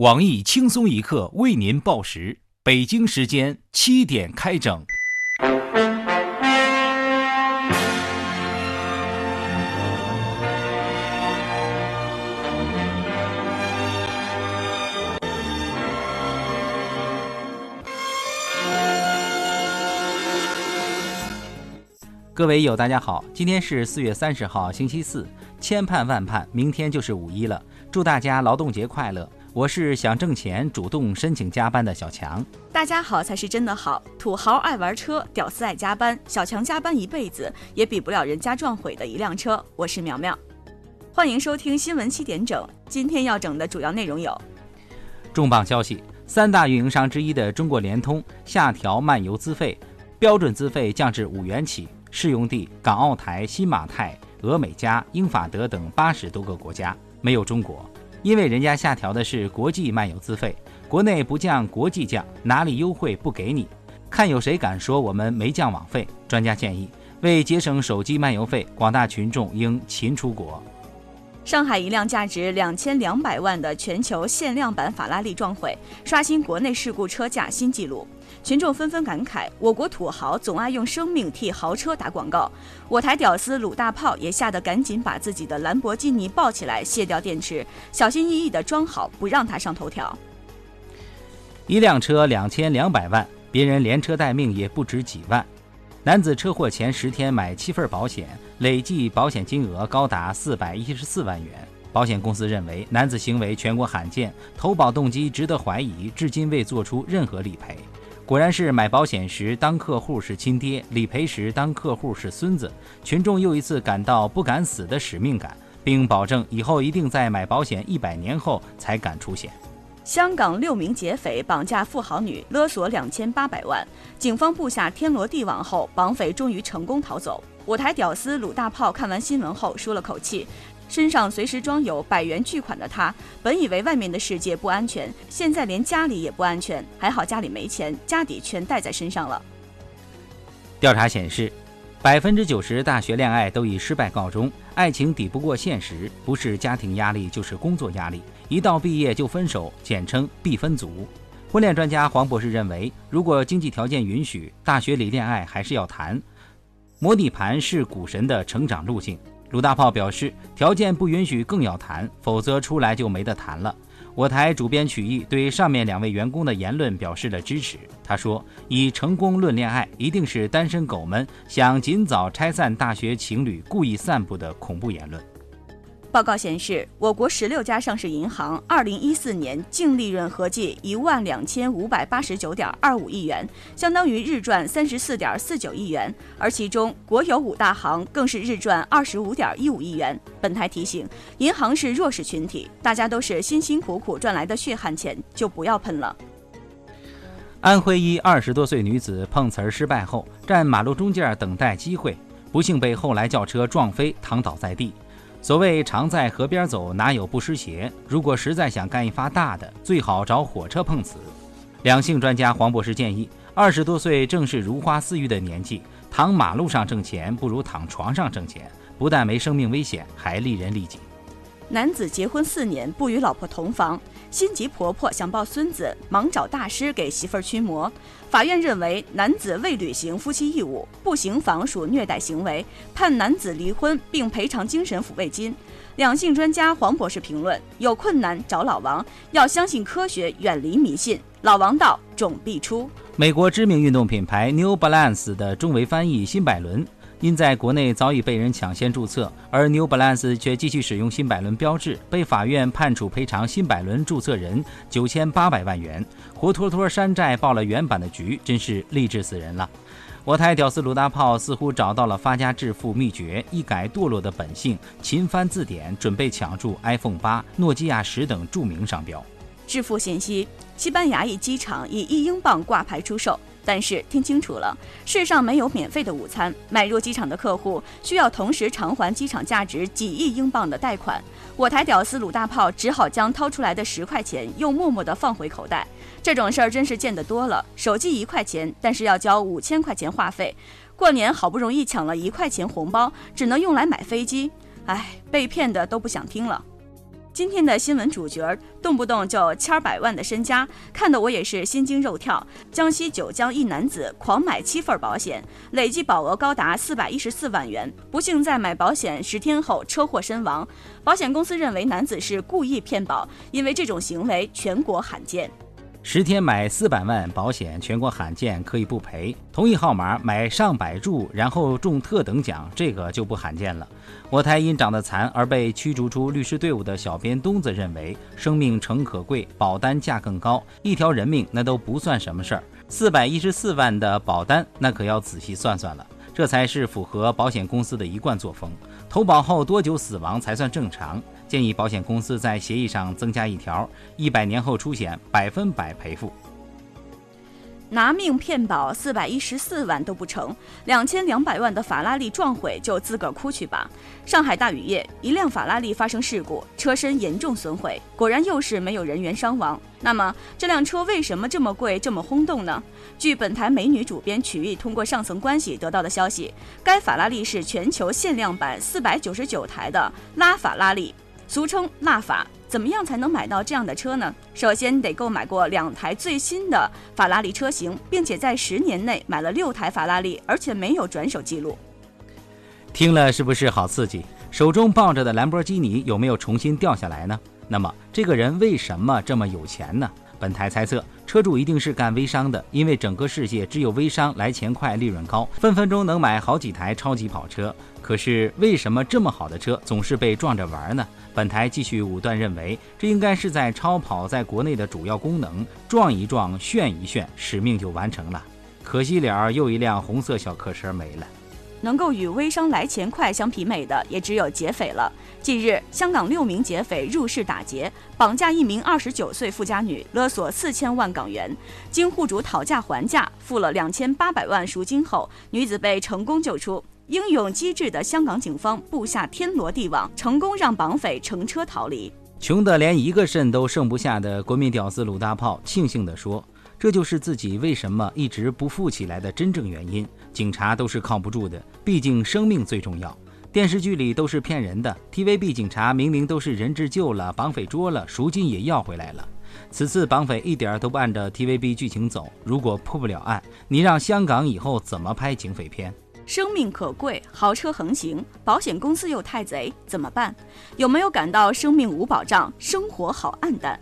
网易轻松一刻为您报时，北京时间七点开整。各位友，大家好，今天是四月三十号，星期四，千盼万盼，明天就是五一了，祝大家劳动节快乐！我是想挣钱，主动申请加班的小强。大家好才是真的好，土豪爱玩车，屌丝爱加班，小强加班一辈子也比不了人家撞毁的一辆车。我是苗苗，欢迎收听新闻七点整。今天要整的主要内容有：重磅消息，三大运营商之一的中国联通下调漫游资费，标准资费降至五元起。适用地：港澳台、新马泰、俄美加、英法德等八十多个国家，没有中国。因为人家下调的是国际漫游资费，国内不降，国际降，哪里优惠不给你？看有谁敢说我们没降网费？专家建议，为节省手机漫游费，广大群众应勤出国。上海一辆价值两千两百万的全球限量版法拉利撞毁，刷新国内事故车价新纪录。群众纷纷感慨：我国土豪总爱用生命替豪车打广告。我台屌丝鲁大炮也吓得赶紧把自己的兰博基尼抱起来卸掉电池，小心翼翼地装好，不让它上头条。一辆车两千两百万，别人连车带命也不值几万。男子车祸前十天买七份保险，累计保险金额高达四百一十四万元。保险公司认为男子行为全国罕见，投保动机值得怀疑，至今未做出任何理赔。果然是买保险时当客户是亲爹，理赔时当客户是孙子。群众又一次感到不敢死的使命感，并保证以后一定在买保险一百年后才敢出险。香港六名劫匪绑架富豪女，勒索两千八百万。警方布下天罗地网后，绑匪终于成功逃走。我台屌丝鲁大炮看完新闻后舒了口气，身上随时装有百元巨款的他，本以为外面的世界不安全，现在连家里也不安全。还好家里没钱，家底全带在身上了。调查显示，百分之九十大学恋爱都以失败告终。爱情抵不过现实，不是家庭压力就是工作压力。一到毕业就分手，简称必分族。婚恋专家黄博士认为，如果经济条件允许，大学里恋爱还是要谈。模拟盘是股神的成长路径。鲁大炮表示，条件不允许更要谈，否则出来就没得谈了。我台主编曲艺对上面两位员工的言论表示了支持。他说：“以成功论恋爱，一定是单身狗们想尽早拆散大学情侣故意散布的恐怖言论。”报告显示，我国十六家上市银行二零一四年净利润合计一万两千五百八十九点二五亿元，相当于日赚三十四点四九亿元。而其中，国有五大行更是日赚二十五点一五亿元。本台提醒：银行是弱势群体，大家都是辛辛苦苦赚来的血汗钱，就不要喷了。安徽一二十多岁女子碰瓷儿失败后，站马路中间等待机会，不幸被后来轿车撞飞，躺倒在地。所谓常在河边走，哪有不湿鞋？如果实在想干一发大的，最好找火车碰瓷。两性专家黄博士建议，二十多岁正是如花似玉的年纪，躺马路上挣钱不如躺床上挣钱，不但没生命危险，还利人利己。男子结婚四年不与老婆同房，心急婆婆想抱孙子，忙找大师给媳妇儿驱魔。法院认为男子未履行夫妻义务，不行房属虐待行为，判男子离婚并赔偿精神抚慰金。两性专家黄博士评论：有困难找老王，要相信科学，远离迷信。老王道，种必出。美国知名运动品牌 New Balance 的中维翻译新百伦。因在国内早已被人抢先注册，而 New Balance 却继续使用新百伦标志，被法院判处赔偿新百伦注册人九千八百万元，活脱脱山寨报了原版的局，真是励志死人了。我台屌丝鲁大炮似乎找到了发家致富秘诀，一改堕落的本性，勤翻字典，准备抢注 iPhone 八、诺基亚十等著名商标。致富信息：西班牙一机场以一英镑挂牌出售。但是听清楚了，世上没有免费的午餐。买入机场的客户需要同时偿还机场价值几亿英镑的贷款。我台屌丝鲁大炮只好将掏出来的十块钱又默默地放回口袋。这种事儿真是见得多了。手机一块钱，但是要交五千块钱话费。过年好不容易抢了一块钱红包，只能用来买飞机。唉，被骗的都不想听了。今天的新闻主角动不动就千百万的身家，看得我也是心惊肉跳。江西九江一男子狂买七份保险，累计保额高达四百一十四万元，不幸在买保险十天后车祸身亡。保险公司认为男子是故意骗保，因为这种行为全国罕见。十天买四百万保险，全国罕见，可以不赔。同一号码买上百注，然后中特等奖，这个就不罕见了。我台因长得残而被驱逐出律师队伍的小编东子认为，生命诚可贵，保单价更高，一条人命那都不算什么事儿。四百一十四万的保单，那可要仔细算算了，这才是符合保险公司的一贯作风。投保后多久死亡才算正常？建议保险公司在协议上增加一条：一百年后出险，百分百赔付。拿命骗保四百一十四万都不成，两千两百万的法拉利撞毁就自个儿哭去吧。上海大雨夜，一辆法拉利发生事故，车身严重损毁，果然又是没有人员伤亡。那么这辆车为什么这么贵，这么轰动呢？据本台美女主编曲艺通过上层关系得到的消息，该法拉利是全球限量版四百九十九台的拉法拉利。俗称“辣法”，怎么样才能买到这样的车呢？首先得购买过两台最新的法拉利车型，并且在十年内买了六台法拉利，而且没有转手记录。听了是不是好刺激？手中抱着的兰博基尼有没有重新掉下来呢？那么这个人为什么这么有钱呢？本台猜测，车主一定是干微商的，因为整个世界只有微商来钱快、利润高，分分钟能买好几台超级跑车。可是为什么这么好的车总是被撞着玩呢？本台继续武断认为，这应该是在超跑在国内的主要功能，撞一撞、炫一炫，使命就完成了。可惜了，又一辆红色小客车没了。能够与微商来钱快相媲美的，也只有劫匪了。近日，香港六名劫匪入室打劫，绑架一名二十九岁富家女，勒索四千万港元。经户主讨价还价，付了两千八百万赎金后，女子被成功救出。英勇机智的香港警方布下天罗地网，成功让绑匪乘车逃离。穷得连一个肾都剩不下的国民屌丝鲁大炮庆幸地说：“这就是自己为什么一直不富起来的真正原因。警察都是靠不住的，毕竟生命最重要。”电视剧里都是骗人的，TVB 警察明明都是人质救了，绑匪捉了，赎金也要回来了。此次绑匪一点都不按照 TVB 剧情走，如果破不了案，你让香港以后怎么拍警匪片？生命可贵，豪车横行，保险公司又太贼，怎么办？有没有感到生命无保障，生活好暗淡？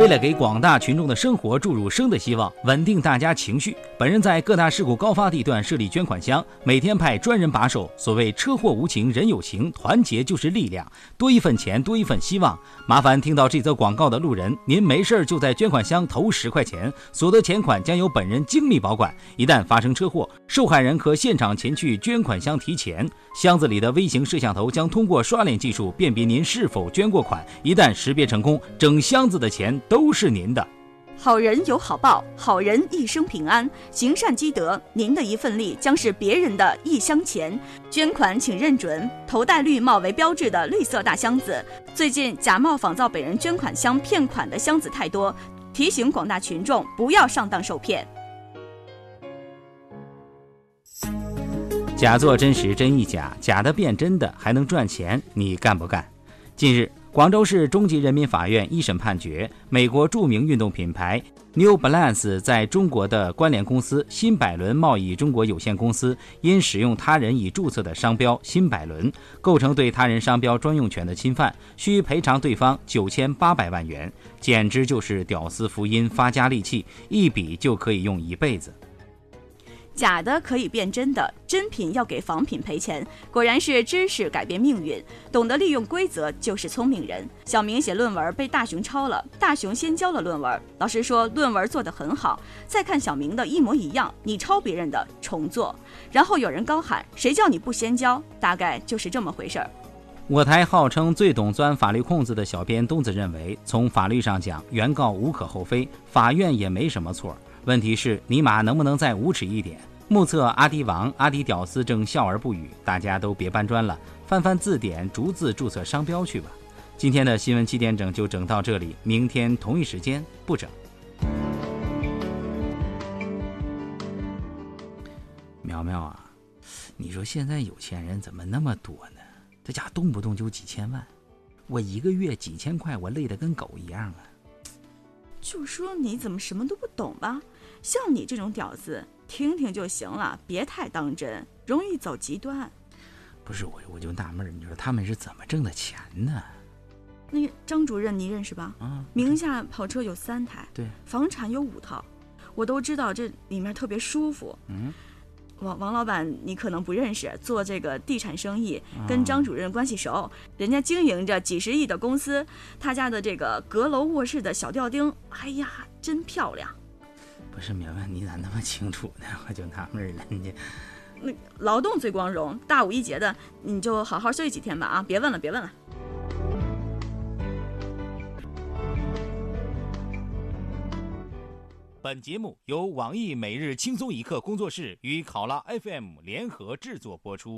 为了给广大群众的生活注入生的希望，稳定大家情绪，本人在各大事故高发地段设立捐款箱，每天派专人把守。所谓车祸无情，人有情，团结就是力量。多一份钱，多一份希望。麻烦听到这则广告的路人，您没事就在捐款箱投十块钱，所得钱款将由本人精密保管。一旦发生车祸，受害人可现场前去捐款箱提钱，箱子里的微型摄像头将通过刷脸技术辨别您是否捐过款。一旦识别成功，整箱子的钱。都是您的，好人有好报，好人一生平安，行善积德，您的一份力将是别人的一箱钱。捐款请认准头戴绿帽为标志的绿色大箱子。最近假冒仿造本人捐款箱骗款的箱子太多，提醒广大群众不要上当受骗。假作真实真亦假，假的变真的还能赚钱，你干不干？近日。广州市中级人民法院一审判决，美国著名运动品牌 New Balance 在中国的关联公司新百伦贸易中国有限公司因使用他人已注册的商标“新百伦”，构成对他人商标专用权的侵犯，需赔偿对方九千八百万元。简直就是屌丝福音发家利器，一笔就可以用一辈子。假的可以变真的，真品要给仿品赔钱。果然是知识改变命运，懂得利用规则就是聪明人。小明写论文被大熊抄了，大熊先交了论文，老师说论文做得很好，再看小明的一模一样，你抄别人的重做。然后有人高喊：“谁叫你不先交？”大概就是这么回事儿。我台号称最懂钻法律空子的小编东子认为，从法律上讲，原告无可厚非，法院也没什么错。问题是尼玛能不能再无耻一点？目测阿迪王、阿迪屌丝正笑而不语，大家都别搬砖了，翻翻字典，逐字注册商标去吧。今天的新闻七点整就整到这里，明天同一时间不整。苗苗啊，你说现在有钱人怎么那么多呢？这家动不动就几千万，我一个月几千块，我累得跟狗一样啊。就说你怎么什么都不懂吧？像你这种屌丝，听听就行了，别太当真，容易走极端。不是我，我就纳闷儿，你说他们是怎么挣的钱呢？那个张主任你认识吧？啊，名下跑车有三台，对，房产有五套，我都知道这里面特别舒服。嗯，王王老板你可能不认识，做这个地产生意，啊跟张主任关系熟，人家经营着几十亿的公司，他家的这个阁楼卧室的小吊钉，哎呀，真漂亮。不是明白，你咋那么清楚呢？我就纳闷了，你那劳动最光荣，大五一节的，你就好好休息几天吧啊！别问了，别问了。本节目由网易每日轻松一刻工作室与考拉 FM 联合制作播出。